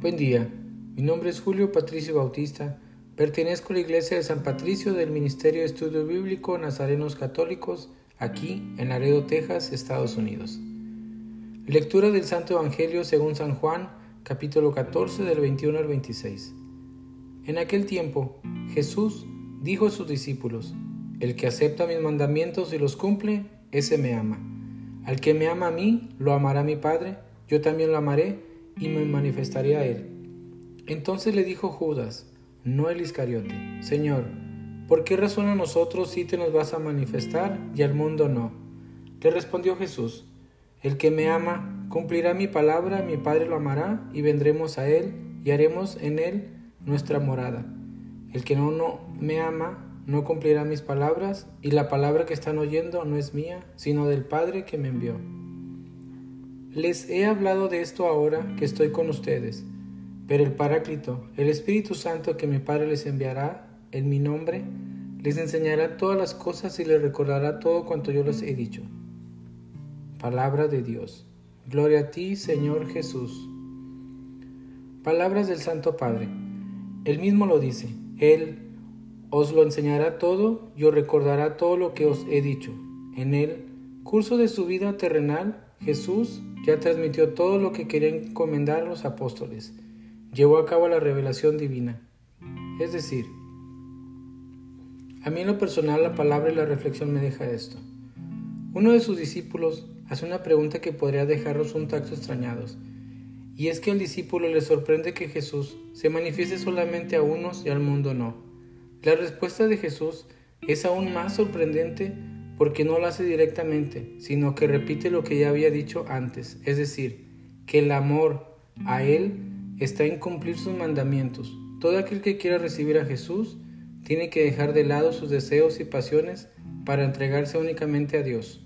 Buen día, mi nombre es Julio Patricio Bautista, pertenezco a la Iglesia de San Patricio del Ministerio de Estudio Bíblico Nazarenos Católicos, aquí en Laredo, Texas, Estados Unidos. Lectura del Santo Evangelio según San Juan, capítulo 14 del 21 al 26. En aquel tiempo, Jesús dijo a sus discípulos, El que acepta mis mandamientos y los cumple, ese me ama. Al que me ama a mí, lo amará mi Padre, yo también lo amaré y me manifestaré a él. Entonces le dijo Judas, no el Iscariote, Señor, ¿por qué razón a nosotros sí te nos vas a manifestar y al mundo no? Le respondió Jesús, el que me ama cumplirá mi palabra, mi Padre lo amará y vendremos a él y haremos en él nuestra morada. El que no, no me ama no cumplirá mis palabras y la palabra que están oyendo no es mía, sino del Padre que me envió. Les he hablado de esto ahora que estoy con ustedes, pero el Paráclito, el Espíritu Santo que mi Padre les enviará en mi nombre, les enseñará todas las cosas y les recordará todo cuanto yo les he dicho. Palabra de Dios. Gloria a ti, Señor Jesús. Palabras del Santo Padre. Él mismo lo dice. Él os lo enseñará todo y os recordará todo lo que os he dicho. En el curso de su vida terrenal, Jesús ya transmitió todo lo que querían encomendar los apóstoles. Llevó a cabo la revelación divina. Es decir, a mí en lo personal la palabra y la reflexión me deja esto. Uno de sus discípulos hace una pregunta que podría dejarlos un tacto extrañados, y es que al discípulo le sorprende que Jesús se manifieste solamente a unos y al mundo no. La respuesta de Jesús es aún más sorprendente porque no lo hace directamente, sino que repite lo que ya había dicho antes, es decir, que el amor a Él está en cumplir sus mandamientos. Todo aquel que quiera recibir a Jesús tiene que dejar de lado sus deseos y pasiones para entregarse únicamente a Dios.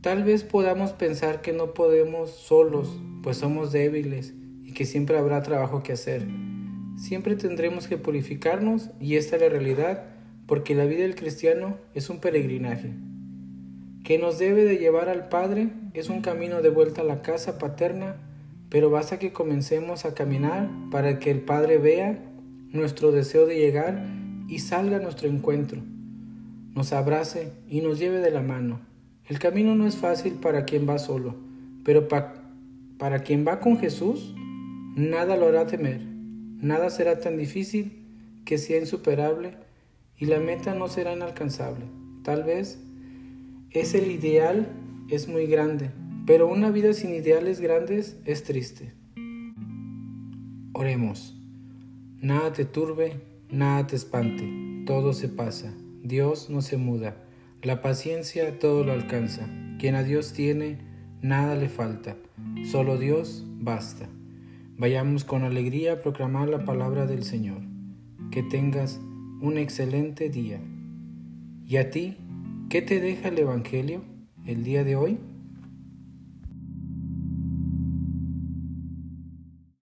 Tal vez podamos pensar que no podemos solos, pues somos débiles y que siempre habrá trabajo que hacer. Siempre tendremos que purificarnos y esta es la realidad porque la vida del cristiano es un peregrinaje que nos debe de llevar al Padre, es un camino de vuelta a la casa paterna, pero basta que comencemos a caminar para que el Padre vea nuestro deseo de llegar y salga a nuestro encuentro, nos abrace y nos lleve de la mano. El camino no es fácil para quien va solo, pero para quien va con Jesús, nada lo hará temer, nada será tan difícil que sea insuperable y la meta no será inalcanzable. Tal vez es el ideal, es muy grande, pero una vida sin ideales grandes es triste. Oremos. Nada te turbe, nada te espante, todo se pasa, Dios no se muda, la paciencia todo lo alcanza, quien a Dios tiene, nada le falta, solo Dios basta. Vayamos con alegría a proclamar la palabra del Señor. Que tengas un excelente día. ¿Y a ti qué te deja el Evangelio el día de hoy?